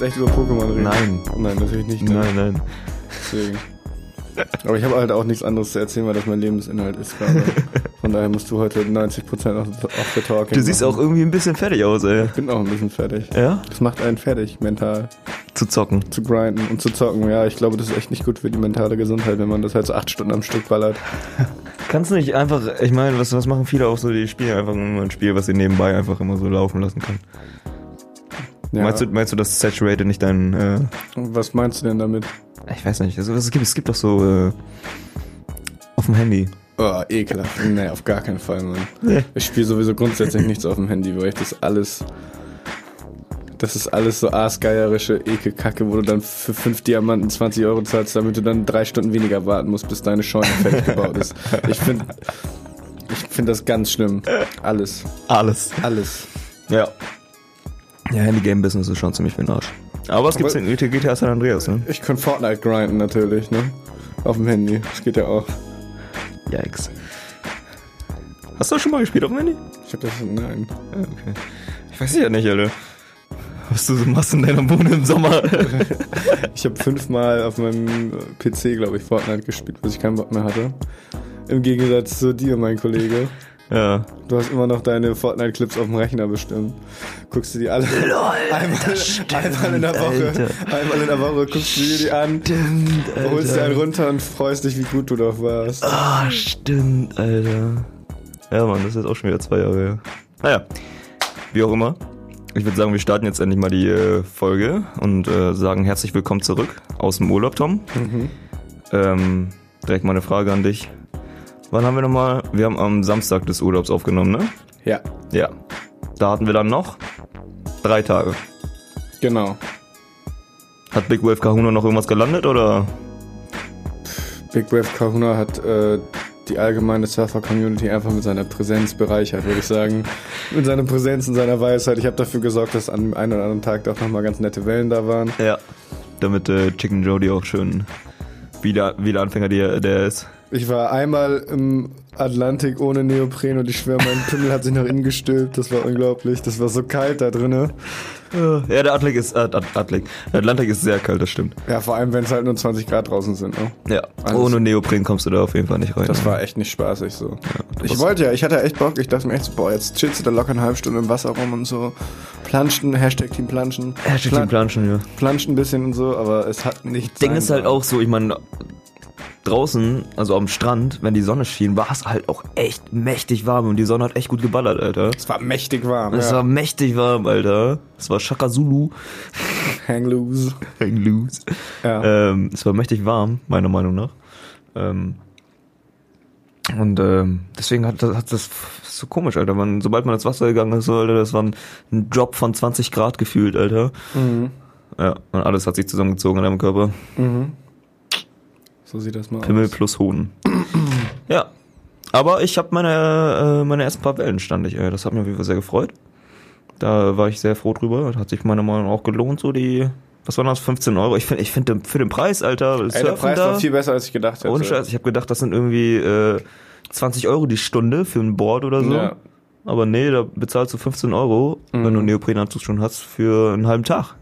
jetzt echt über Pokémon reden? Nein. Nein, natürlich nicht. Ne? Nein, nein. Deswegen. Aber ich habe halt auch nichts anderes zu erzählen, weil das mein Lebensinhalt ist gerade. Von daher musst du heute 90% auf, auf der Talking Du siehst machen. auch irgendwie ein bisschen fertig aus, ey. Ich bin auch ein bisschen fertig. Ja? Das macht einen fertig, mental. Zu zocken. Zu grinden und zu zocken. Ja, ich glaube, das ist echt nicht gut für die mentale Gesundheit, wenn man das halt so acht Stunden am Stück ballert. Kannst du nicht einfach, ich meine, was, was machen viele auch so, die spielen einfach immer ein Spiel, was sie nebenbei einfach immer so laufen lassen kann. Ja. Meinst, du, meinst du, dass Saturated nicht dein, äh, Was meinst du denn damit? ich weiß nicht, also, es, gibt, es gibt doch so, äh, auf dem Handy. Oh, ekelhaft. Nee, auf gar keinen Fall, Mann. Nee. Ich spiele sowieso grundsätzlich nichts auf dem Handy, weil ich das alles. Das ist alles so aasgeierische Ekelkacke, wo du dann für 5 Diamanten 20 Euro zahlst, damit du dann drei Stunden weniger warten musst, bis deine Scheune fertig gebaut ist. Ich finde ich find das ganz schlimm. Alles. Alles. Alles. Ja. Ja, Handy-Game-Business ist schon ziemlich für den Arsch. Aber es gibt Aber- in GTA San Andreas, ne? Ich kann Fortnite grinden natürlich, ne? Auf dem Handy. Das geht ja auch. Yikes. Hast du das schon mal gespielt auf dem Handy? Ich hab das. Nein. Ja, okay. Ich weiß ja nicht, Alter. Was du so machst in deiner Wohnung im Sommer. Ich habe fünfmal auf meinem PC, glaube ich, Fortnite gespielt, bis ich keinen Bock mehr hatte. Im Gegensatz zu dir, mein Kollege. Ja. Du hast immer noch deine Fortnite-Clips auf dem Rechner bestimmt. Guckst du die alle einmal, einmal in der Woche. Alter. Einmal in der Woche guckst du dir die an, Stimmt, holst dir einen runter und freust dich, wie gut du doch warst. Ah, stimmt, Alter. Ja, Mann, das ist jetzt auch schon wieder zwei Jahre her. Naja, wie auch immer. Ich würde sagen, wir starten jetzt endlich mal die äh, Folge und äh, sagen herzlich willkommen zurück aus dem Urlaub, Tom. Ähm, direkt mal eine Frage an dich. Wann haben wir nochmal? Wir haben am Samstag des Urlaubs aufgenommen, ne? Ja, Ja. Da hatten wir dann noch drei Tage. genau. Hat Big Wave Kahuna noch irgendwas gelandet oder? Big Wave Kahuna hat äh, die allgemeine Surfer-Community einfach mit seiner Präsenz bereichert, würde ich sagen. mit seiner Präsenz und seiner Weisheit. Ich habe dafür gesorgt, dass an dem einen oder anderen Tag doch nochmal ganz nette Wellen da waren. Ja. Damit äh, Chicken Jody auch schön wieder, wieder Anfänger, der, der ist. Ich war einmal im Atlantik ohne Neopren und ich schwöre, mein Pimmel hat sich nach innen gestülpt. Das war unglaublich. Das war so kalt da drinne. Ja, der Atlantik ist, äh, At- Atlantik. Der Atlantik ist sehr kalt, das stimmt. Ja, vor allem, wenn es halt nur 20 Grad draußen sind. Ne? Ja. Alles- Ohne Neopren kommst du da auf jeden Fall nicht rein. Das war echt nicht spaßig so. ich was- wollte ja, ich hatte echt Bock. Ich dachte mir echt so, boah, jetzt chillst du da locker eine halbe Stunde im Wasser rum und so. Planschen, Hashtag Team Planschen. Hashtag Pla- Team Planschen, ja. Planschen ein bisschen und so, aber es hat nichts. Ding ist halt auch so, ich meine, draußen, also am Strand, wenn die Sonne schien, war es halt auch echt mächtig warm und die Sonne hat echt gut geballert, Alter. Es war mächtig warm. Es ja. war mächtig warm, Alter. Es war Shaka Zulu. Hang loose. Hang loose. Ja. Ähm, es war mächtig warm, meiner Meinung nach. Ähm, und ähm, deswegen hat das, hat das so komisch, Alter. Man, sobald man ins Wasser gegangen ist, Alter, das war ein, ein Drop von 20 Grad gefühlt, Alter. Mhm. Ja, und alles hat sich zusammengezogen in deinem Körper. Mhm. So sieht das mal Pimmel aus. plus Hoden. ja. Aber ich habe meine, äh, meine ersten paar Wellen stand ich, ey. Das hat mich auf jeden Fall sehr gefreut. Da war ich sehr froh drüber. Hat sich meiner Meinung nach auch gelohnt, so die, was waren das, 15 Euro? Ich finde, ich finde für den Preis, Alter, Ey, der Preis da, war viel besser, als ich gedacht hätte. ohne Scheiß, ich habe gedacht, das sind irgendwie äh, 20 Euro die Stunde für ein Board oder so. Ja. Aber nee, da bezahlst du 15 Euro, wenn du einen Neoprenanzug schon hast, für einen halben Tag.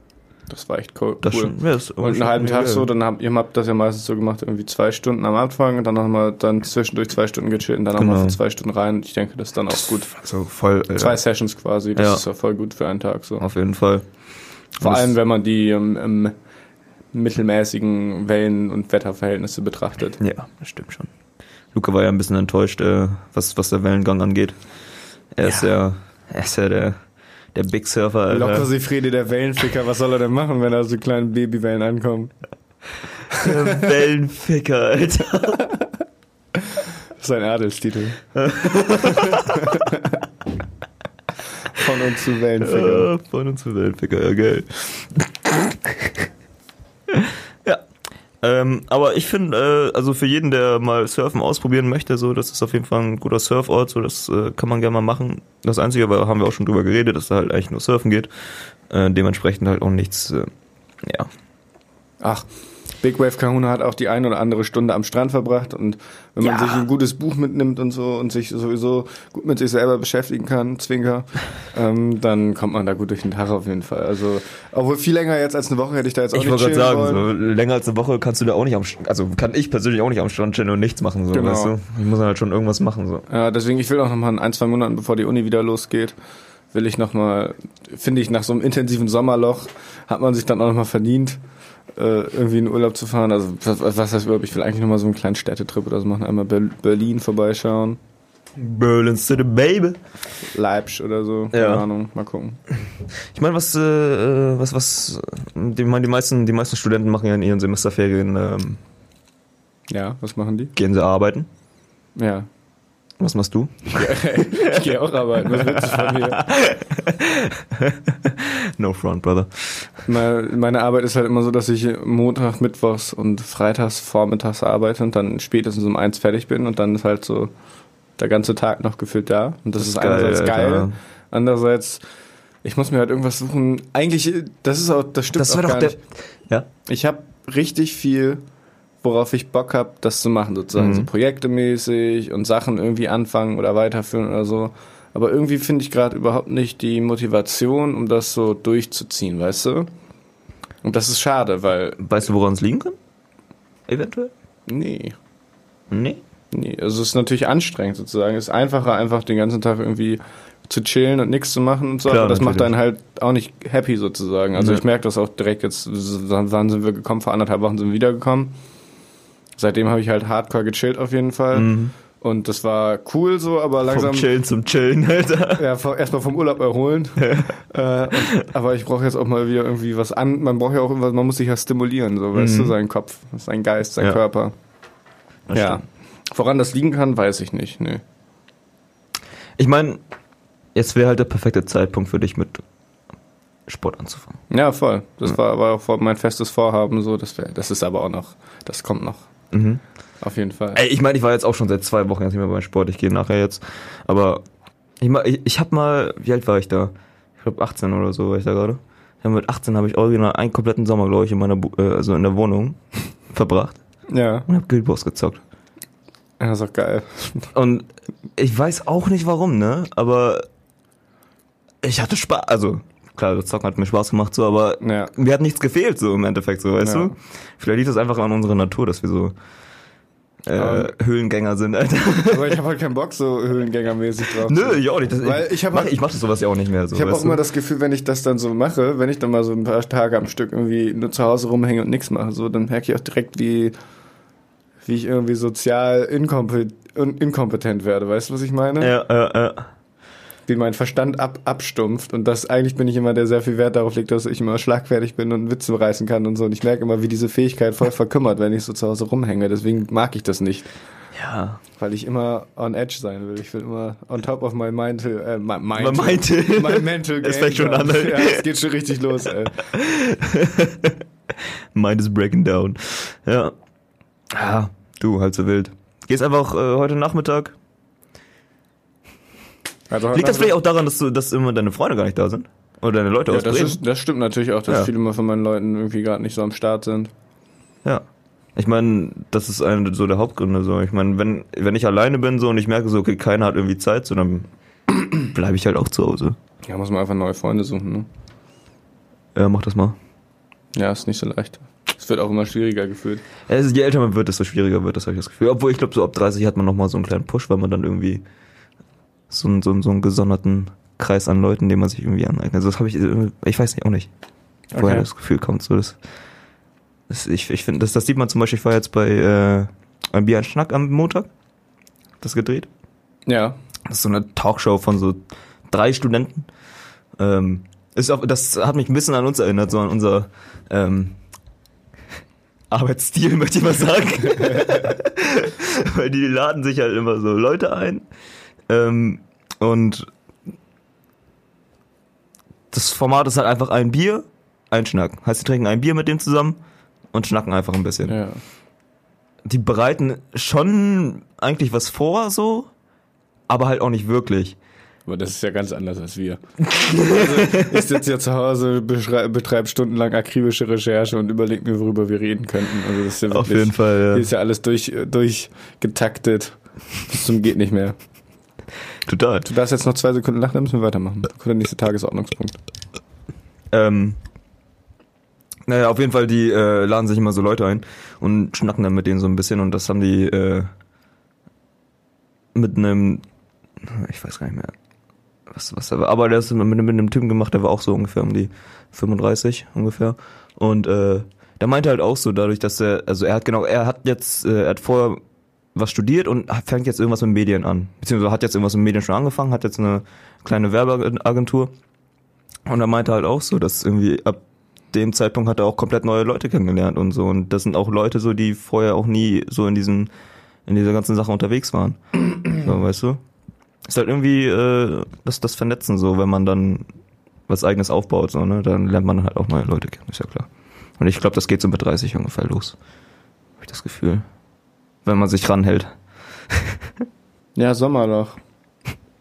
Das war echt cool. Das cool. schon, ja, das Und einen halben Tag so, geil. dann habt ihr habt das ja meistens so gemacht, irgendwie zwei Stunden am Anfang, dann nochmal dann zwischendurch zwei Stunden gechillt und dann nochmal Genau. für zwei Stunden rein. Ich denke, das ist dann auch gut. Also voll, Alter. Zwei Sessions quasi, das Ja. ist ja voll gut für einen Tag so. Auf jeden Fall. Vor Und allem, wenn man die ähm, im mittelmäßigen Wellen- und Wetterverhältnisse betrachtet. Ja, das stimmt schon. Luca war ja ein bisschen enttäuscht, äh, was, was der Wellengang angeht. Er ist ja, er ist ja der, der Big Surfer, Alter. Locker Sifredi, der Wellenficker, was soll er denn machen, wenn da so kleine Babywellen ankommen? Der Wellenficker, Alter. Das ist ein Adelstitel. Von und zu Wellenficker. Von uns zu Wellenficker, ja geil. Ähm, aber ich finde, äh, also für jeden, der mal Surfen ausprobieren möchte, so, das ist auf jeden Fall ein guter Surfort, so, das äh, kann man gerne mal machen. Das Einzige, aber haben wir auch schon drüber geredet, dass da halt eigentlich nur Surfen geht. Äh, dementsprechend halt auch nichts, äh, ja, Ach, Big Wave Kahuna hat auch die eine oder andere Stunde am Strand verbracht und wenn man Ja. sich ein gutes Buch mitnimmt und so und sich sowieso gut mit sich selber beschäftigen kann, Zwinker, ähm, dann kommt man da gut durch den Tag auf jeden Fall. Also, obwohl viel länger jetzt als eine Woche hätte ich da jetzt auch Ich nicht wollte gerade chillen sagen, wollen. so, länger als eine Woche kannst du da auch nicht am also kann ich persönlich auch nicht am Strand chillen und nichts machen, so, Genau. weißt du? Ich muss dann halt schon irgendwas machen, so. Ja, deswegen, ich will auch noch mal in ein, zwei Monaten, bevor die Uni wieder losgeht, will ich noch mal, finde ich, nach so einem intensiven Sommerloch hat man sich dann auch noch mal verdient, irgendwie in Urlaub zu fahren. Also, was, heißt Urlaub? Ich will eigentlich noch mal so einen kleinen Städtetrip oder so machen. Einmal Ber Berlin vorbeischauen, Berlin City, baby. Leipzig oder so. Keine Ja. Ahnung, mal gucken. Ich meine, was, äh, was, was, die, meine, die meisten, die meisten Studenten machen ja in ihren Semesterferien, ähm, Ja, was machen die? gehen sie arbeiten. Ja. Was machst du? ich gehe auch arbeiten. Was willst du von mir? No front, brother. Meine, meine Arbeit ist halt immer so, dass ich Montag, Mittwochs und Freitags vormittags arbeite und dann spätestens um eins fertig bin und dann ist halt so der ganze Tag noch gefühlt da. Und das, Das ist, ist geil, einerseits geil, andererseits ich muss mir halt irgendwas suchen. Eigentlich, das ist auch, das stimmt Das auch war doch der, nicht. ja? Ich habe richtig viel, worauf ich Bock habe, das zu machen, sozusagen Mhm. so projektemäßig und Sachen irgendwie anfangen oder weiterführen oder so. Aber irgendwie finde ich gerade überhaupt nicht die Motivation, um das so durchzuziehen, weißt du? Und das ist schade, weil Weißt du, woran es liegen kann? Eventuell? nee, Nee. nee, also es ist natürlich anstrengend sozusagen. Es ist einfacher einfach den ganzen Tag irgendwie zu chillen und nichts zu machen und so, Klar, aber das macht natürlich. einen halt auch nicht happy sozusagen. Also Ja. ich merke das auch direkt jetzt, wann sind wir gekommen? Vor anderthalb Wochen sind wir wiedergekommen. Seitdem habe ich halt hardcore gechillt auf jeden Fall. Mhm. Und das war cool so, aber langsam. Vom Chillen zum Chillen, Alter. Ja, erstmal vom Urlaub erholen. äh, und, aber ich brauche jetzt auch mal wieder irgendwie was an. Man braucht ja auch irgendwas, man muss sich ja stimulieren, so, weißt Mhm. du, seinen Kopf, sein Geist, sein Ja. Körper. Das ja. stimmt. Woran das liegen kann, weiß ich nicht. Nee. Ich meine, jetzt wäre halt der perfekte Zeitpunkt für dich mit Sport anzufangen. Ja, voll. Das war, war auch voll mein festes Vorhaben, so. Das, wär, das ist aber auch noch, das kommt noch. Mhm. Auf jeden Fall. Ey, ich meine, ich war jetzt auch schon seit zwei Wochen jetzt nicht mehr beim Sport. Ich gehe nachher jetzt. Aber ich, ich, ich habe mal, wie alt war ich da? Ich glaube 18 oder so war ich da gerade. Ja, mit 18 habe ich original einen kompletten Sommer, glaube ich, in meiner, Bu- äh, also in der Wohnung verbracht Ja. und habe Guild Wars gezockt. Ja, ist auch geil. Und ich weiß auch nicht warum, ne? Aber ich hatte Spaß. Also klar, das Zocken hat mir Spaß gemacht, so, aber Ja. mir hat nichts gefehlt, so im Endeffekt, so, weißt Ja. du? Vielleicht liegt das einfach an unserer Natur, dass wir so äh, Höhlengänger sind, Alter. Aber ich habe halt keinen Bock, so höhlengängermäßig drauf. Nö, ich auch nicht. Das, Weil ich hab mach, halt- ich mach das sowas ja auch nicht mehr. So, Ich habe auch du? immer das Gefühl, wenn ich das dann so mache, wenn ich dann mal so ein paar Tage am Stück irgendwie nur zu Hause rumhänge und nichts mache, so, dann merke ich auch direkt, wie, wie ich irgendwie sozial inkompetent, inkompetent werde. Weißt du, was ich meine? Ja, ja, ja. Wie mein Verstand ab, abstumpft. Und das eigentlich bin ich immer, der sehr viel Wert darauf legt, dass ich immer schlagfertig bin und Witze reißen kann und so. Und ich merke immer, wie diese Fähigkeit voll verkümmert, wenn ich so zu Hause rumhänge. Deswegen mag ich das nicht. Ja. Weil ich immer on edge sein will. Ich will immer on top of my mental, äh, my, Man mental, meinte. my mental Es game fängt schon an. Ja, es geht schon richtig los, ey. Mind is breaking down. Ja. Ja, du, halt so wild. Gehst einfach äh, heute Nachmittag. Also, Liegt das vielleicht auch daran, dass du, dass immer deine Freunde gar nicht da sind? Oder deine Leute ja, aus das, ist, das stimmt natürlich auch, dass Ja. viele von meinen Leuten irgendwie gerade nicht so am Start sind. Ja. Ich meine, das ist einer so der Hauptgründe. So, ich meine, wenn wenn ich alleine bin so und ich merke so, okay, keiner hat irgendwie Zeit, so dann bleibe ich halt auch zu Hause. Ja, muss man einfach neue Freunde suchen, ne? Ja, mach das mal. Ja, ist nicht so leicht. Es wird auch immer schwieriger gefühlt. Also, je älter man wird, desto schwieriger wird das, habe ich das Gefühl. Obwohl ich glaube, so ab 30 hat man nochmal so einen kleinen Push, weil man dann irgendwie so, einen- so, einen- so einen gesonderten Kreis an Leuten, den man sich irgendwie aneignet. Also das habe ich, ich weiß nicht, auch nicht, woher Okay. das Gefühl kommt. So, das, das, ich ich finde, das, das sieht man zum Beispiel, ich war jetzt bei äh, ein Bier, Schnack am Montag, das gedreht. Ja. Das ist so eine Talkshow von so drei Studenten. Ähm, ist auch, das hat mich ein bisschen an uns erinnert, so an unser ähm, Arbeitsstil, möchte ich mal sagen. Weil die laden sich halt immer so Leute ein. Ähm, und das Format ist halt einfach ein Bier, ein Schnack. Heißt, sie trinken ein Bier mit dem zusammen und schnacken einfach ein bisschen Ja. die bereiten schon eigentlich was vor, so, aber halt auch nicht wirklich. Aber das ist ja ganz anders als wir. also, ich sitze ja zu Hause, betreibe stundenlang akribische Recherche und überlege mir, worüber wir reden könnten. Also das ist ja wirklich, Auf jeden Fall, ja. Hier ist ja alles durch, durchgetaktet. Bis zum geht nicht mehr. Total. Du darfst jetzt noch zwei Sekunden lachen, dann müssen wir weitermachen. Der nächste Tagesordnungspunkt. Ähm, naja, auf jeden Fall, die äh, laden sich immer so Leute ein und schnacken dann mit denen so ein bisschen und das haben die äh, mit einem, ich weiß gar nicht mehr, was, was er war, aber der ist mit, mit einem Typen gemacht, der war auch so ungefähr um die 35 ungefähr und äh, der meinte halt auch so, dadurch, dass er, also er hat genau, er hat jetzt, äh, er hat vorher was studiert und fängt jetzt irgendwas mit Medien an. Beziehungsweise hat jetzt irgendwas mit Medien schon angefangen, hat jetzt eine kleine Werbeagentur. Und er meinte halt auch so, dass irgendwie ab dem Zeitpunkt hat er auch komplett neue Leute kennengelernt und so. Und das sind auch Leute so, die vorher auch nie so in diesen, in dieser ganzen Sache unterwegs waren. so, weißt du? Ist halt irgendwie äh, das, das Vernetzen so, wenn man dann was eigenes aufbaut, so, ne? Dann lernt man halt auch neue Leute kennen, ist ja klar. Und ich glaube, das geht so mit 30 ungefähr los. Habe ich das Gefühl. Wenn man sich ranhält. ja, Sommerloch.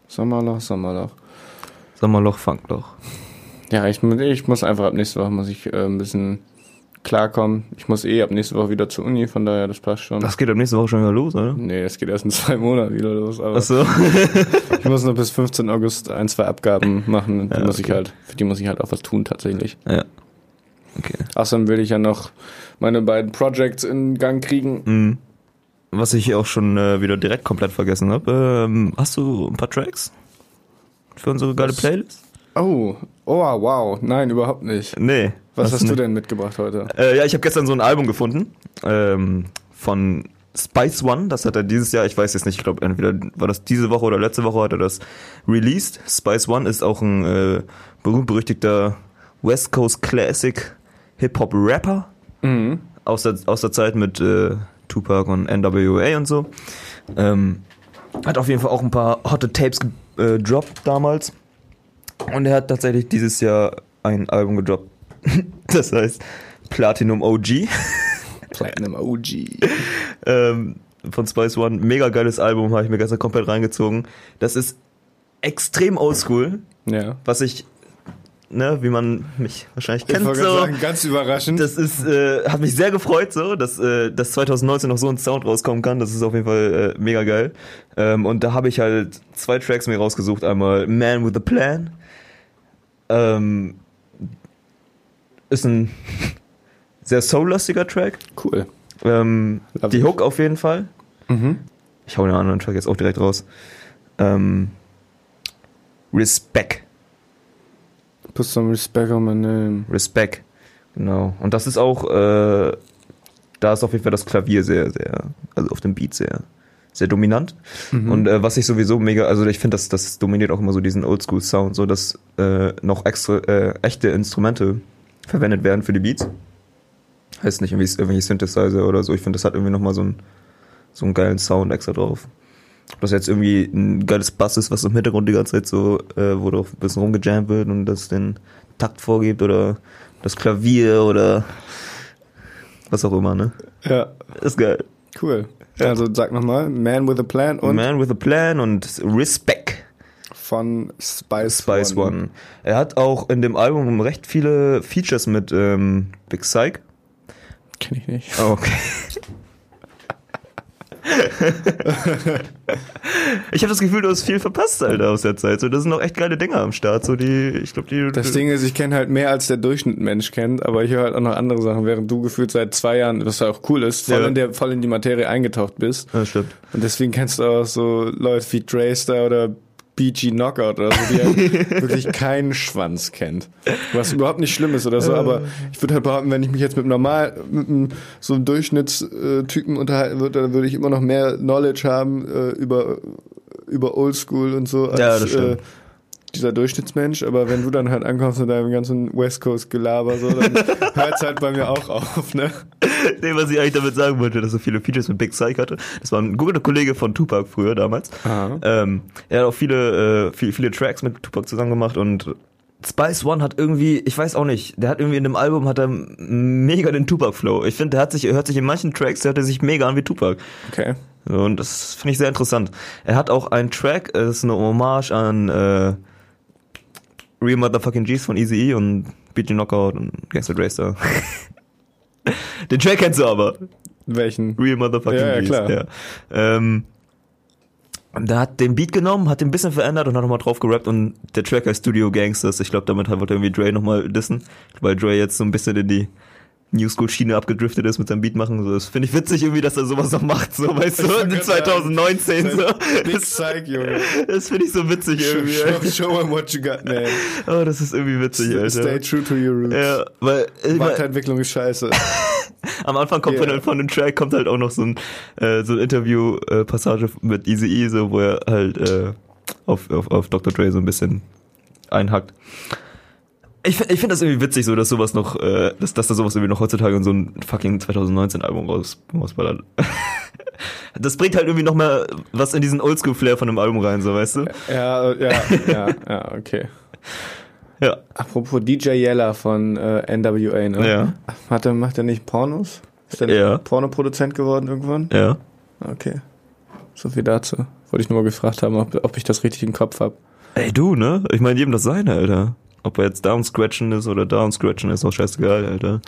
Sommerloch, Sommerloch. Sommerloch, Funkloch. Ja, ich, ich muss einfach ab nächste Woche muss ich äh, ein bisschen klarkommen. Ich muss eh ab nächste Woche wieder zur Uni, von daher, das passt schon. Das geht ab nächste Woche schon wieder los, oder? Nee, das geht erst in zwei Monaten wieder los. Aber Ach so. ich muss noch bis 15. August ein, zwei Abgaben machen. Die ja, muss okay. ich halt, für die muss ich halt auch was tun, tatsächlich. Ja. Okay. Außerdem will ich ja noch meine beiden Projects in Gang kriegen. Mhm. Was ich auch schon äh, wieder direkt komplett vergessen habe. Ähm, hast du ein paar Tracks für unsere geile Playlist? Oh, oh, wow. Nein, überhaupt nicht. Nee. Was hast, du denn mitgebracht heute? Äh, ja, ich habe gestern so ein Album gefunden ähm, von Spice One. Das hat er dieses Jahr, ich weiß jetzt nicht, ich glaube entweder war das diese Woche oder letzte Woche hat er das released. Spice One ist auch ein äh, berühmt-berüchtigter West Coast Classic Hip-Hop-Rapper mhm. aus, der, aus der Zeit mit äh, Tupac und NWA und so. Ähm, hat auf jeden Fall auch ein paar hotte Tapes gedroppt äh, damals. Und er hat tatsächlich dieses Jahr ein Album gedroppt. das heißt Platinum OG. Platinum OG. ähm, von Spice One. Mega geiles Album, habe ich mir gestern komplett reingezogen. Das ist extrem oldschool. Ja. Was ich ne, wie man mich wahrscheinlich kennt. Ich so. sagen, ganz überraschend. Das ist, äh, hat mich sehr gefreut, so, dass, äh, dass 2019 noch so ein Sound rauskommen kann. Das ist auf jeden Fall äh, mega geil. Ähm, und da habe ich halt zwei Tracks mir rausgesucht. Einmal Man with a Plan. Ähm, ist ein sehr soul-lastiger Track. Cool. Ähm, die Hook auf jeden Fall. Mhm. Ich hau den anderen Track jetzt auch direkt raus. Ähm, Respect Put some respect on my name. Respect, genau. Und das ist auch, äh, da ist auf jeden Fall das Klavier sehr, sehr, also auf dem Beat sehr, sehr dominant. Mhm. Und äh, was ich sowieso mega, also ich finde, das, das dominiert auch immer so diesen Oldschool-Sound, so dass äh, noch extra äh, echte Instrumente verwendet werden für die Beats. Heißt nicht irgendwie irgendwelche Synthesizer oder so. Ich finde, das hat irgendwie nochmal so einen, so einen geilen Sound extra drauf. Ob das jetzt irgendwie ein geiles Bass ist, was im Hintergrund die ganze Zeit so, äh, wo doch ein bisschen rumgejammt wird und das den Takt vorgibt oder das Klavier oder was auch immer, ne? Ja. Ist geil. Cool. Also sag nochmal, Man with a Plan und Man with a Plan und Respect von Spice, Spice One. One. Er hat auch in dem Album recht viele Features mit ähm, Big Psych. Kenn ich nicht. Oh, okay. ich habe das Gefühl, du hast viel verpasst, Alter, aus der Zeit. So, das sind noch echt geile Dinger am Start. So, die, ich glaube, die. Das Ding ist, ich kenne halt mehr als der Durchschnitt Mensch kennt, aber ich höre halt auch noch andere Sachen, während du gefühlt seit zwei Jahren, was ja auch cool ist, voll, ja. in, der, voll in die Materie eingetaucht bist. Ja, stimmt. Und deswegen kennst du auch so Leute wie Draystar oder BG Knockout oder so, die halt wirklich keinen Schwanz kennt. Was überhaupt nicht schlimm ist oder so, aber ich würde halt behaupten, wenn ich mich jetzt mit normal, mit einem, so einem Durchschnittstypen unterhalten würde, dann würde ich immer noch mehr Knowledge haben äh, über, über Oldschool und so als, ja, das stimmt. Äh, dieser Durchschnittsmensch, aber wenn du dann halt ankommst mit deinem ganzen West Coast Gelaber, so, dann hört's halt bei mir auch auf, ne? nee, was ich eigentlich damit sagen wollte, dass so viele Features mit Big Psych hatte. Das war ein guter Kollege von Tupac früher damals. Ähm, er hat auch viele, äh, viele, viele Tracks mit Tupac zusammen gemacht und Spice One hat irgendwie, ich weiß auch nicht, der hat irgendwie in dem Album hat er mega den Tupac Flow. Ich finde, der hat sich hört sich in manchen Tracks, der hört er sich mega an wie Tupac. Okay. Und das finde ich sehr interessant. Er hat auch einen Track, es ist eine Hommage an äh, Real Motherfucking G's von Easy E und BG Knockout und Gangster Racer. Den Track kennst du aber. Welchen? Real Motherfucking Ja, ja, G's. klar. Ja. Ähm, der hat den Beat genommen, hat den ein bisschen verändert und hat nochmal drauf gerappt und der Track heißt Studio Gangsters. Ich glaube, damit wollte irgendwie Dre nochmal dissen, weil Dre jetzt so ein bisschen in die New School Schiene abgedriftet ist mit seinem Beat machen. So, das finde ich witzig irgendwie, dass er sowas noch macht, so weißt du, wollte in gerade sagen, 2019 so. Big Das, Psych, Junge. das finde ich so witzig Show, irgendwie. show, show him what you got, man. Oh, das ist irgendwie witzig, Alter. Stay true to your roots. Ja, weil ich mein, Weiterentwicklung ist scheiße. am Anfang kommt Ja. von, von dem Track kommt halt auch noch so ein äh, so ein Interview äh, Passage mit Easy E, so wo er halt äh, auf, auf auf Dr. Dre so ein bisschen einhackt. Ich, find- ich finde das irgendwie witzig, so dass sowas noch, äh, dass, dass da sowas irgendwie noch heutzutage in so ein fucking 2019 Album raus, rausballert. das bringt halt irgendwie noch mehr was in diesen Oldschool-Flair von dem Album rein, so weißt du? ja, ja, ja, ja, okay. Ja. Apropos DJ Yella von äh, NWA, ne? Ja. Hat er, macht er nicht Pornos? Ist der Ja. Pornoproduzent geworden irgendwann? Ja. Okay. So viel dazu. Wollte ich nur mal gefragt haben, ob, ob ich das richtig im Kopf habe. Ey, du, ne? Ich meine, jedem das seine, Alter. Ob er jetzt down scratchen ist oder down scratchen ist, auch scheißegal, Alter.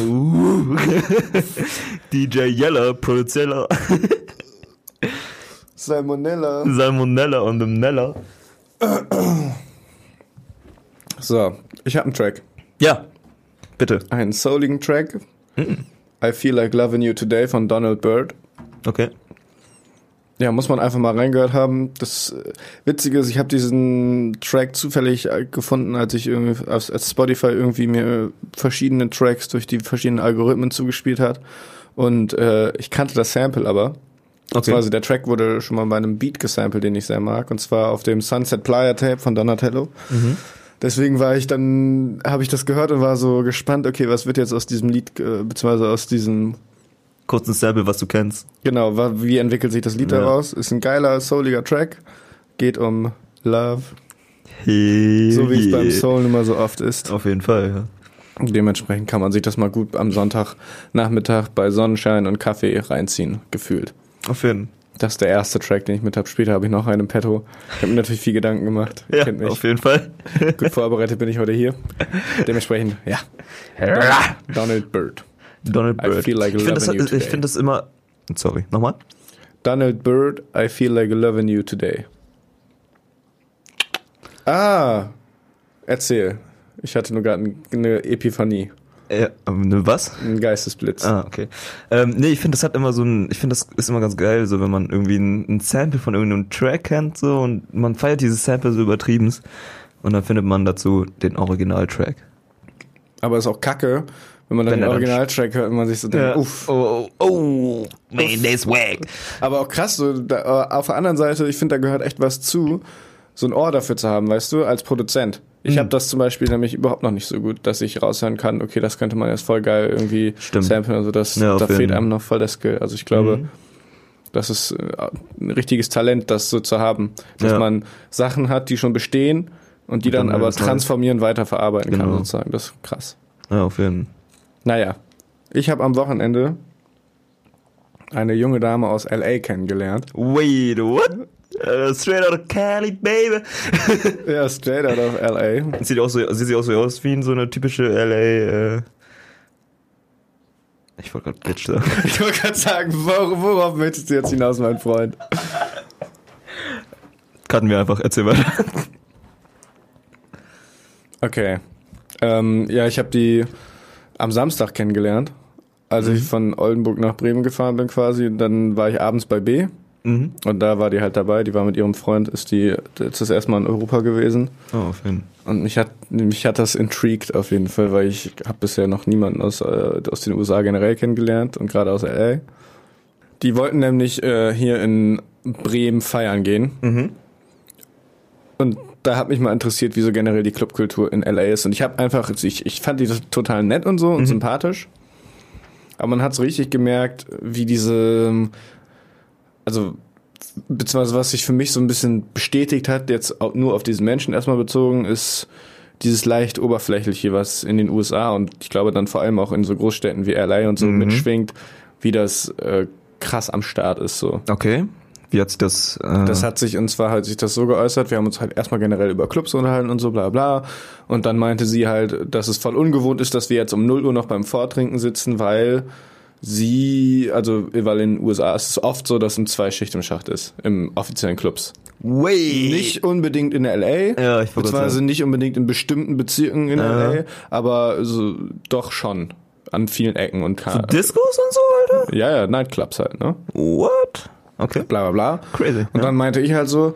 Uh. DJ Yeller, Produzeller, Salmonella. Salmonella und dem Neller. So, ich habe einen Track. Ja, bitte. Einen souligen Track. I Feel Like Loving You Today von Donald Byrd. Okay. Ja, muss man einfach mal reingehört haben. Das äh, Witzige ist, ich habe diesen Track zufällig äh, gefunden, als ich irgendwie als, als Spotify irgendwie mir äh, verschiedene Tracks durch die verschiedenen Algorithmen zugespielt hat. Und äh, ich kannte das Sample aber. Okay. Also der Track wurde schon mal bei einem Beat gesampelt, den ich sehr mag. Und zwar auf dem Sunset Playa Tape von Donatello. Mhm. Deswegen war ich dann, habe ich das gehört und war so gespannt, okay, was wird jetzt aus diesem Lied, äh, beziehungsweise aus diesem Kurzes Sample, was du kennst. Genau, wie entwickelt sich das Lied Ja. daraus? Ist ein geiler, souliger Track. Geht um Love, Hey, so wie es beim Soul immer so oft ist. Auf jeden Fall, ja. Dementsprechend kann man sich das mal gut am Sonntagnachmittag bei Sonnenschein und Kaffee reinziehen, gefühlt. Auf jeden Das ist der erste Track, den ich mit habe. Später habe ich noch einen im Petto. Ich habe mir natürlich viel Gedanken gemacht. Ihr Ja, kennt mich. auf jeden Fall. Gut vorbereitet bin ich heute hier. Dementsprechend, ja. Donald Byrd. Donald I Byrd. feel like ich finde das, ich today. find das immer... Sorry, nochmal? Donald Byrd, I feel like loving you today. Ah, erzähl. Ich hatte nur gerade eine Epiphanie, ne, was? einen Geistesblitz. Ah, okay. Ähm, nee, ich finde, das hat immer so ein, ich finde, das ist immer ganz geil, so wenn man irgendwie ein, ein Sample von irgendeinem Track kennt, so und man feiert dieses Sample so übertrieben und dann findet man dazu den Originaltrack. Aber ist auch kacke, wenn man dann Wenn den Originaltrack hört und man sich so denkt, uff. Oh, oh, oh, man, that's wack. Aber auch krass, so, da, auf der anderen Seite, ich finde, da gehört echt was zu, so ein Ohr dafür zu haben, weißt du, als Produzent. Ich Mhm. habe das zum Beispiel nämlich überhaupt noch nicht so gut, dass ich raushören kann, okay, das könnte man jetzt voll geil irgendwie Stimmt. samplen. Also das, Ja, da fehlt Fall. einem noch voll der Skill. Also ich glaube, Mhm. das ist äh, ein richtiges Talent, das so zu haben. Dass Ja. man Sachen hat, die schon bestehen und die Und dann, dann aber transformieren, weiterverarbeiten kann Genau. sozusagen. Das ist krass. Ja, auf jeden Naja, ich habe am Wochenende eine junge Dame aus L.A. kennengelernt. Wait, what? Uh, straight out of Cali, baby. Ja, straight out of L.A. Sieht auch so, sieht sie auch so aus wie in so eine typische LA, äh, ich wollte gerade Bitch sagen. Ich wollte gerade sagen, wor worauf möchtest du jetzt hinaus, mein Freund? Cutten wir einfach, erzähl weiter. Okay. Ähm, ja, ich habe die am Samstag kennengelernt, als ich von Oldenburg nach Bremen gefahren bin quasi. Dann war ich abends bei B Mhm. und da war die halt dabei. Die war mit ihrem Freund, ist die ist das erste Mal in Europa gewesen. Oh, auf jeden Und mich hat, mich hat das intrigued auf jeden Fall, weil ich habe bisher noch niemanden aus, äh, aus den USA generell kennengelernt und gerade aus LA. Die wollten nämlich äh, hier in Bremen feiern gehen. Mhm. Und da hat mich mal interessiert, wie so generell die Clubkultur in LA ist. Und ich habe einfach, ich, ich fand die total nett und so und Mhm. sympathisch. Aber man hat so richtig gemerkt, wie diese, also, beziehungsweise was sich für mich so ein bisschen bestätigt hat, jetzt auch nur auf diesen Menschen erstmal bezogen, ist dieses leicht oberflächliche, was in den USA und ich glaube dann vor allem auch in so Großstädten wie LA und so Mhm. mitschwingt, wie das äh, krass am Start ist so. Okay. Wie hat sich das? Äh Das hat sich, und zwar hat sich das so geäußert, wir haben uns halt erstmal generell über Clubs unterhalten und so bla bla. Und dann meinte sie halt, dass es voll ungewohnt ist, dass wir jetzt um 0 Uhr noch beim Vortrinken sitzen, weil sie, also weil in den USA ist es oft so, dass ein Zwei-Schicht im Schacht ist, im offiziellen Clubs. Way. Nicht unbedingt in LA, Ja, ich beziehungsweise nicht unbedingt in bestimmten Bezirken in Ja. LA, aber so, doch schon an vielen Ecken und Ka Discos und so, Alter? ja, ja, Nightclubs halt, ne? What? Okay. Bla bla bla. Crazy. Und ja. dann meinte ich halt so,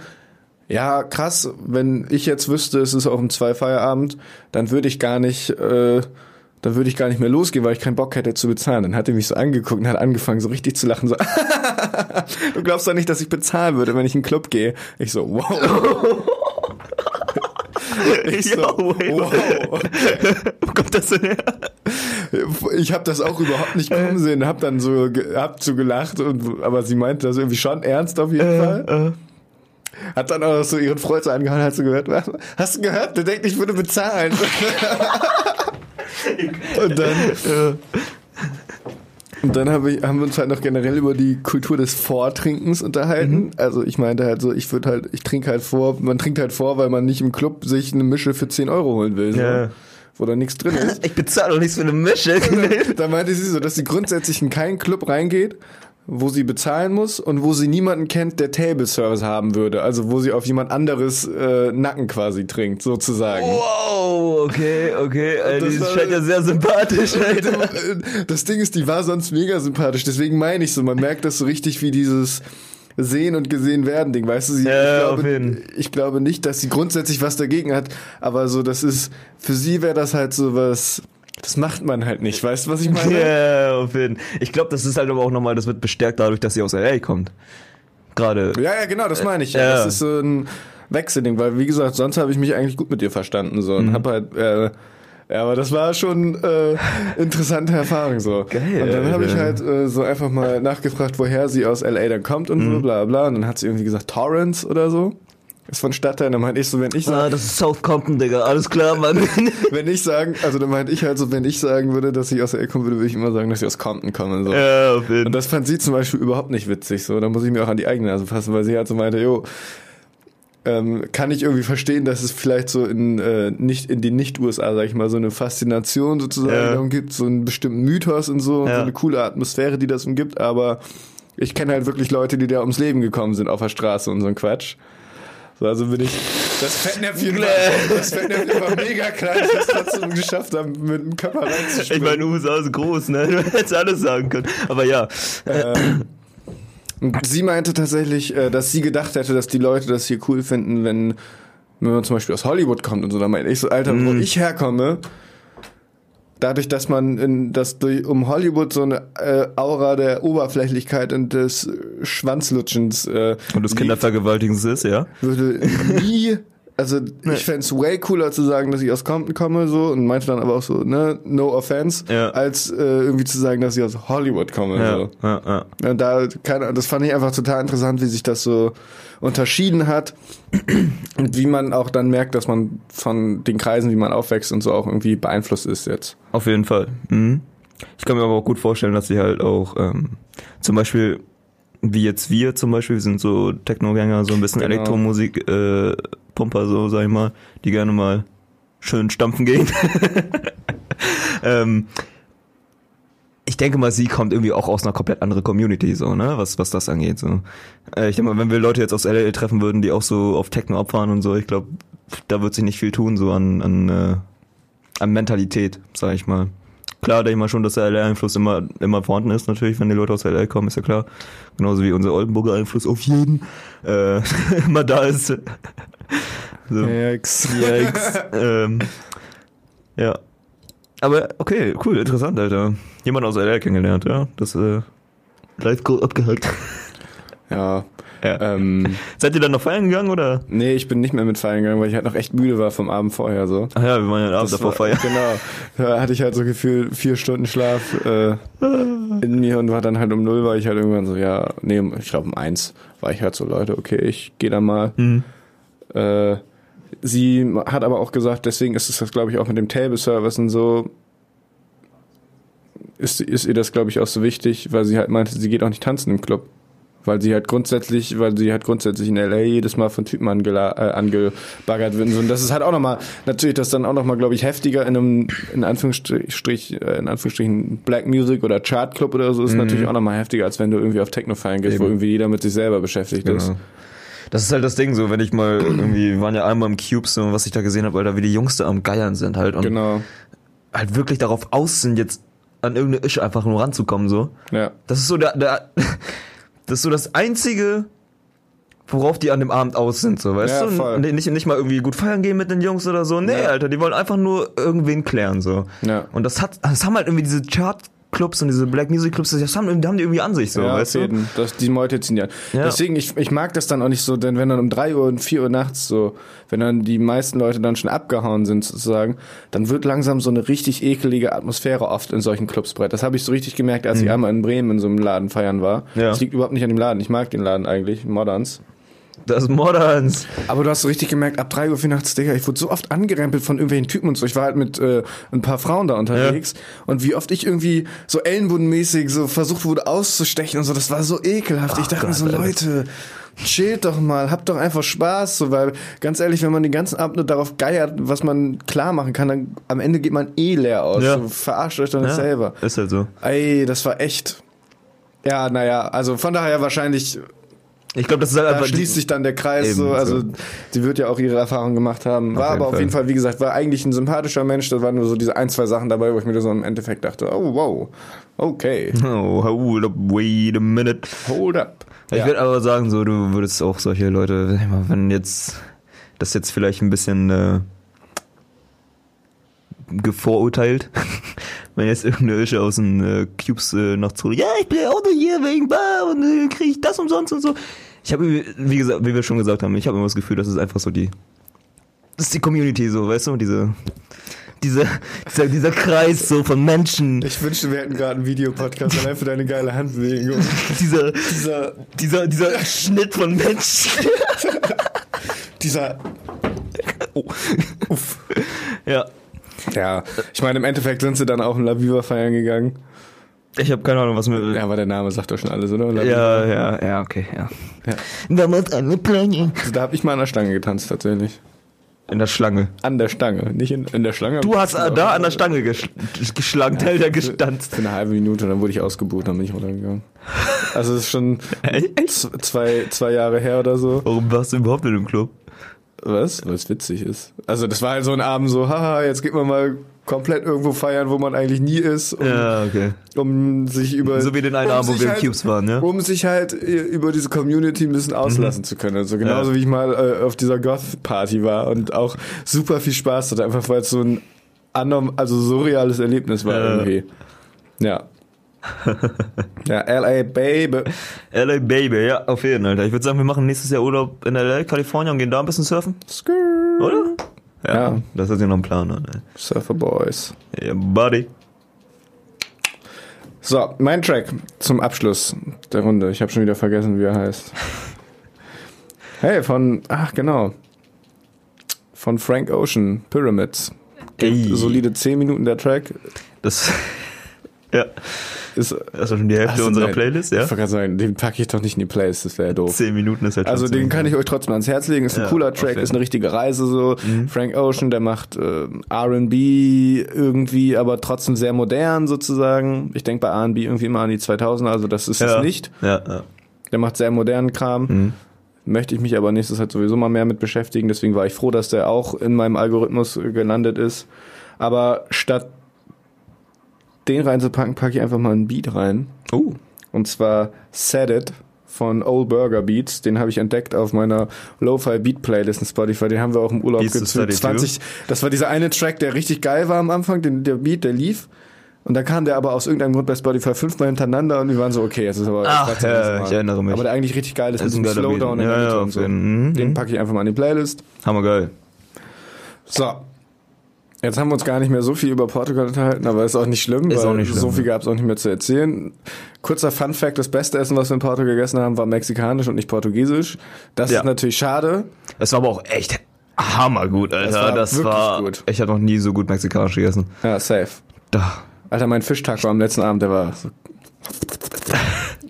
ja, krass, wenn ich jetzt wüsste, es ist auf dem zwei Feierabend, dann würde ich gar nicht, äh, dann würde ich gar nicht mehr losgehen, weil ich keinen Bock hätte zu bezahlen. Dann hat er mich so angeguckt und hat angefangen, so richtig zu lachen, so, du glaubst doch nicht, dass ich bezahlen würde, wenn ich in den Club gehe. Ich so, wow. Ich so, Yo, wow. Wo kommt das denn her? Ich habe das auch überhaupt nicht kommen sehen, hab dann so, hab so gelacht, und, aber sie meinte das irgendwie schon ernst auf jeden Fall. Äh, Hat dann auch so ihren Freund so angehauen, hat so gehört, was? hast du gehört? Der denkt, ich würde bezahlen. und dann, äh, und dann hab ich, haben wir uns halt noch generell über die Kultur des Vortrinkens unterhalten. Mhm. Also ich meinte halt so, ich würde halt, ich trinke halt vor, man trinkt halt vor, weil man nicht im Club sich eine Mische für 10 Euro holen will, so, Ja. Wo da nichts drin ist. ich bezahle doch nichts für eine Mische. Da meinte sie so, dass sie grundsätzlich in keinen Club reingeht, wo sie bezahlen muss und wo sie niemanden kennt, der Table Service haben würde. Also wo sie auf jemand anderes äh, Nacken quasi trinkt, sozusagen. wow, okay, okay. Äh, Das die war- scheint ja sehr sympathisch, Alter. Das Ding ist, die war sonst mega sympathisch. Deswegen meine ich so, man merkt das so richtig wie dieses Sehen und gesehen werden Ding, weißt du? Sie, Ja, ich, auf glaube, ich glaube nicht, dass sie grundsätzlich was dagegen hat, aber so, das ist, für sie wäre das halt so was, das macht man halt nicht, weißt du, was ich meine? Ja, auf jeden Fall. Ich glaube, das ist halt aber auch nochmal, das wird bestärkt dadurch, dass sie aus LA kommt. Gerade. Ja, ja, genau, das meine ich. Ja. Das ist so ein Wechselding, weil wie gesagt, sonst habe ich mich eigentlich gut mit dir verstanden so Mhm. und hab halt äh, ja, aber das war schon äh, interessante Erfahrung so. Geil, Und dann habe ich halt äh, so einfach mal nachgefragt, woher sie aus LA dann kommt und Mhm. so bla bla. Und dann hat sie irgendwie gesagt Torrance oder so. Ist von Stadtteil. Dann meinte ich so, wenn ich Ah, sag, das ist South Compton, Digga. Alles klar, Mann. wenn ich sagen, also dann meinte ich halt so, wenn ich sagen würde, dass ich aus LA kommen würde, würde ich immer sagen, dass ich aus Compton komme. So. ja, auf jeden Und das fand sie zum Beispiel überhaupt nicht witzig. So, da muss ich mir auch an die eigene Nase fassen, weil sie halt so meinte, jo, ähm, kann ich irgendwie verstehen, dass es vielleicht so in äh, nicht in den Nicht-USA, sag ich mal, so eine Faszination sozusagen Ja. darum gibt, so einen bestimmten Mythos und so, und Ja. so eine coole Atmosphäre, die das umgibt, aber ich kenne halt wirklich Leute, die da ums Leben gekommen sind auf der Straße und so ein Quatsch. So, also bin ich. Das Fettnäpfchen war, das Fettnäpfchen war mega klein, ich hab's trotzdem geschafft, da mit dem Körper Ich reinzuspringen. meine, USA ist groß, ne? Du hättest alles sagen können. Aber ja. Ähm, und sie meinte tatsächlich, äh, dass sie gedacht hätte, dass die Leute das hier cool finden, wenn, wenn man zum Beispiel aus Hollywood kommt und so. Da meinte ich so, Alter, wo Mhm. ich herkomme, dadurch, dass man in, dass durch, um Hollywood so eine äh, Aura der Oberflächlichkeit und des Schwanzlutschens äh, Und des Kindervergewaltigens ist, ja? würde nie, also ich fänd's way cooler zu sagen, dass ich aus Compton komme, so, und meinte dann aber auch so, ne, no offense, Ja. als äh, irgendwie zu sagen, dass ich aus Hollywood komme. Ja, So. ja, ja. Ja, da, keine, das fand ich einfach total interessant, wie sich das so unterschieden hat und wie man auch dann merkt, dass man von den Kreisen, wie man aufwächst und so auch irgendwie beeinflusst ist jetzt. Auf jeden Fall. Mhm. Ich kann mir aber auch gut vorstellen, dass sie halt auch ähm, zum Beispiel, wie jetzt wir zum Beispiel, wir sind so Techno-Gänger, so ein bisschen Genau. Elektromusik, äh, Pumper, so sag ich mal, die gerne mal schön stampfen gehen. ähm, ich denke mal, sie kommt irgendwie auch aus einer komplett anderen Community, so, ne, was, was das angeht, so. Äh, ich denke mal, wenn wir Leute jetzt aus LA treffen würden, die auch so auf Techno abfahren und so, ich glaube, da wird sich nicht viel tun, so an, an, äh, an Mentalität, sag ich mal. Klar, denke ich mal schon, dass der LA-Einfluss immer, immer vorhanden ist, natürlich, wenn die Leute aus LA kommen, ist ja klar. Genauso wie unser Oldenburger Einfluss auf jeden, äh, immer da ist. so. Yikes. Yikes. ähm, ja. Aber okay, cool, interessant, Alter. Jemand aus LA kennengelernt, ja. Das äh, Live Goal abgehakt. Ja. Ja. Ähm, Seid ihr dann noch feiern gegangen oder? nee, ich bin nicht mehr mit feiern gegangen, weil ich halt noch echt müde war vom Abend vorher so. Ach ja, wir waren ja den Abend davor feiern. Genau. Da hatte ich halt so gefühlt vier Stunden Schlaf äh, in mir und war dann halt um null, war ich halt irgendwann so, ja, nee, ich glaube um eins war ich halt so, Leute, okay, ich gehe da mal. Mhm. Äh, sie hat aber auch gesagt, deswegen ist es das, glaube ich, auch mit dem Table Service und so. ist, ist ihr das, glaube ich, auch so wichtig, weil sie halt meinte, sie geht auch nicht tanzen im Club. Weil sie halt grundsätzlich, weil sie halt grundsätzlich in LA jedes Mal von Typen angela äh, angebaggert wird. Und das ist halt auch nochmal, natürlich das dann auch nochmal, glaube ich, heftiger in einem, in Anführungsstrich, äh, in Anführungsstrichen Black Music oder Chart Club oder so, ist natürlich auch nochmal heftiger, als wenn du irgendwie auf Techno feiern gehst, wo Eben. irgendwie jeder mit sich selber beschäftigt ist. Genau. Das ist halt das Ding, so wenn ich mal irgendwie, wir waren ja einmal im Cube, so was ich da gesehen habe, weil da wie die Jungs da am Geiern sind halt und Genau. halt wirklich darauf aus sind, jetzt an irgendeine Isch einfach nur ranzukommen, so. Ja. Das ist so der, der das ist so das einzige, worauf die an dem Abend aus sind, so, weißt Ja, du? voll. Und nicht, nicht mal irgendwie gut feiern gehen mit den Jungs oder so. Nee, Ja. Alter, die wollen einfach nur irgendwen klären, so. Ja. Und das hat, das haben halt irgendwie diese Chart-Clubs und diese Black Music Clubs, das haben, die haben die irgendwie an sich, so, ja, weißt du? Das, die Meute ziehen ja. Ja. Deswegen, ich, ich mag das dann auch nicht so, denn wenn dann um 3 Uhr und 4 Uhr nachts so, wenn dann die meisten Leute dann schon abgehauen sind sozusagen, dann wird langsam so eine richtig ekelige Atmosphäre oft in solchen Clubs breit. Das habe ich so richtig gemerkt, als ich einmal in Bremen in so einem Laden feiern war. Mhm. Ja. Das liegt überhaupt nicht an dem Laden. Ich mag den Laden eigentlich, Moderns. Das Moderns. Aber du hast so richtig gemerkt, ab 3 Uhr, 4 nachts, Digga, ich wurde so oft angerempelt von irgendwelchen Typen und so. Ich war halt mit äh, ein paar Frauen da unterwegs und wie oft ich irgendwie so ellenbodenmäßig so versucht wurde auszustechen und so, das war so ekelhaft. ich dachte mir so, Gott, Alter. Leute, chillt doch mal, habt doch einfach Spaß, so, weil ganz ehrlich, wenn man den ganzen Abend nur darauf geiert, was man klar machen kann, dann am Ende geht man eh leer aus. Ja. So, verarscht euch nicht Ja, selber. Ist halt so. Ey, das war echt. Ja, naja, also von daher wahrscheinlich Ich glaube, das ist halt da einfach. schließt sich dann der Kreis so. Also so. sie wird ja auch ihre Erfahrung gemacht haben. War jeden aber auf jeden Fall, wie gesagt, war eigentlich ein sympathischer Mensch. Da waren nur so diese ein, zwei Sachen dabei, wo ich mir so im Endeffekt dachte, oh wow, okay, Oh, hold up, wait a minute. hold up. Ich Ja. würde aber sagen, so, du würdest auch solche Leute, wenn jetzt das jetzt vielleicht ein bisschen äh, gevorurteilt, wenn jetzt irgendeine Ische aus den äh, Cubes äh, noch zu, ja, ich bin ja auch nur hier wegen Bar und äh, kriege ich das umsonst und so. Ich habe, wie gesagt, wie wir schon gesagt haben, ich habe immer das Gefühl, das ist einfach so die, das ist die Community so, weißt du, diese, diese, dieser, dieser Kreis so von Menschen, Ich wünschte, wir hätten gerade einen Videopodcast allein für deine geile Handbewegung. dieser, dieser, dieser, dieser Schnitt von Menschen. dieser. Uff. Ja. Ja, ich meine, im Endeffekt sind sie dann auch in La Viva feiern gegangen. Ich habe keine Ahnung, was mir. Ja, aber der Name sagt doch schon alles, oder? Ja, ja, ja, okay, ja. Ja. Damals eine Plane. Also da habe ich mal an der Stange getanzt, tatsächlich. In der Schlange. An der Stange, nicht in, in der Schlange. Du hast äh, da an der Stange geschl geschlankt, Alter, gestanzt. Für eine halbe Minute, dann wurde ich ausgebucht, dann bin ich runtergegangen. Also es ist schon zwei, zwei Jahre her oder so. Warum warst du überhaupt in dem Club? Was? Weil es witzig ist. Also das war halt so ein Abend so, haha, jetzt geht man mal komplett irgendwo feiern, wo man eigentlich nie ist, um, Ja, okay. um sich über... So wie den einen um Abend, wo wir halt- Cubes waren, ja? Um sich halt äh, über diese Community ein bisschen auslassen zu können. Also genauso Ja. wie ich mal äh, auf dieser Goth-Party war und auch super viel Spaß hatte, einfach weil es so ein anorm, also surreales Erlebnis war Ja. irgendwie. Ja. ja, LA Baby. LA Baby, ja, auf jeden Fall. Ich würde sagen, wir machen nächstes Jahr Urlaub in LA, Kalifornien und gehen da ein bisschen surfen, Skrrr. oder? Ja. Das ist ja noch ein Plan, ne? Surfer Boys. Ja, Buddy. So, mein Track zum Abschluss der Runde. Ich habe schon wieder vergessen, wie er heißt. Hey, von, ach genau. Von Frank Ocean, Pyramids. Ey. Solide 10 Minuten der Track. Das. ja. Ist, Das war schon die Hälfte Achso, unserer nein. Playlist, ja? Ich wollte gerade sagen, den packe ich doch nicht in die Playlist, das wäre doof. Zehn Minuten ist halt Also den kann ich euch trotzdem ans Herz legen. Ist ein Ja, cooler Track, ist eine richtige Reise so. Mhm. Frank Ocean, der macht äh, R&B irgendwie, aber trotzdem sehr modern sozusagen. Ich denke bei R&B irgendwie immer an die 2000er, also das ist ja. es nicht. Ja, ja. Der macht sehr modernen Kram. Mhm. Möchte ich mich aber nächstes halt sowieso mal mehr mit beschäftigen. Deswegen war ich froh, dass der auch in meinem Algorithmus äh, gelandet ist. Aber statt den reinzupacken, packe ich einfach mal einen Beat rein. Oh. Und zwar Set It von Old Burger Beats. Den habe ich entdeckt auf meiner Lo-Fi Beat Playlist in Spotify. Den haben wir auch im Urlaub. Study 20. Das war dieser eine Track, der richtig geil war am Anfang, den, der Beat, der lief. Und dann kam der aber aus irgendeinem Grund bei Spotify fünfmal hintereinander und wir waren so, okay, jetzt ist aber Ach, ja, ich erinnere mich. Aber der eigentlich richtig geil ist, Das mit ist geiler Slowdown in der Mitte und so. mhm. Den packe ich einfach mal in die Playlist. Hammergeil. So. Jetzt haben wir uns gar nicht mehr so viel über Portugal unterhalten, aber ist auch nicht schlimm, Ist weil auch nicht schlimm, so viel gab es auch nicht mehr zu erzählen. Kurzer Fun Fact, das beste Essen, was wir in Portugal gegessen haben, war mexikanisch und nicht portugiesisch. Das Ja. ist natürlich schade. Es war aber auch echt hammergut, Alter. war Das wirklich war. gut. Ich habe noch nie so gut mexikanisch gegessen. Ja, safe. Da. Alter, mein Fischtaco am letzten Abend, der war so.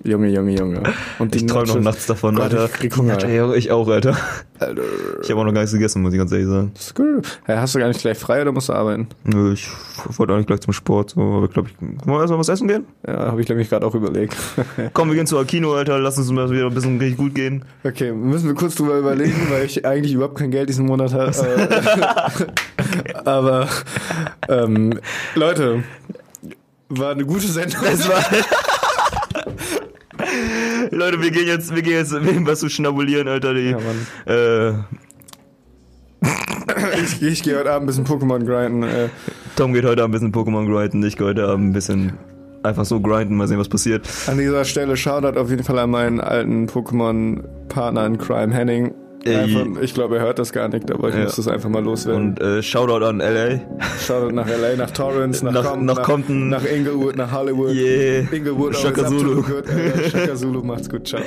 Junge, Junge, Junge. Und Ich träume noch nachts davon, Gott, Alter. Ich krieg Hunger. Alter, ich auch, Alter. Alter. Ich habe auch noch gar nichts gegessen, muss ich ganz ehrlich sagen. Skr. Hey, hast du gar nicht gleich frei oder musst du arbeiten? Nö, ich wollte auch nicht gleich zum Sport, so, aber ich glaube, ich. Wollen wir erstmal was essen gehen? Ja, habe ich nämlich gerade auch überlegt. Komm, wir gehen zu Akino, Alter, lass uns mal wieder ein bisschen richtig gut gehen. Okay, müssen wir kurz drüber überlegen, weil ich eigentlich überhaupt kein Geld diesen Monat habe. Äh, Aber ähm, Leute, war eine gute Sendung. Es war. Leute, wir gehen jetzt, wir gehen jetzt was zu schnabulieren, Alter. Die, Ja, Mann. äh, Ich, ich gehe heute Abend ein bisschen Pokémon grinden. Äh, Tom geht heute Abend ein bisschen Pokémon grinden, ich gehe heute Abend ein bisschen einfach so grinden, mal sehen, was passiert. an dieser Stelle Shoutout auf jeden Fall an meinen alten Pokémon-Partner in Crime, Henning. Ey. Einfach, ich glaube, er hört das gar nicht, aber ich Ja. muss das einfach mal loswerden. Und äh, Shoutout an LA. Shoutout nach LA, nach Torrance, nach, Nach- Compton, nach Compton. nach Inglewood, nach Hollywood. Yeah. Inglewood, Shaka Zulu. good. Äh, Shaka Zulu, macht's gut, ciao.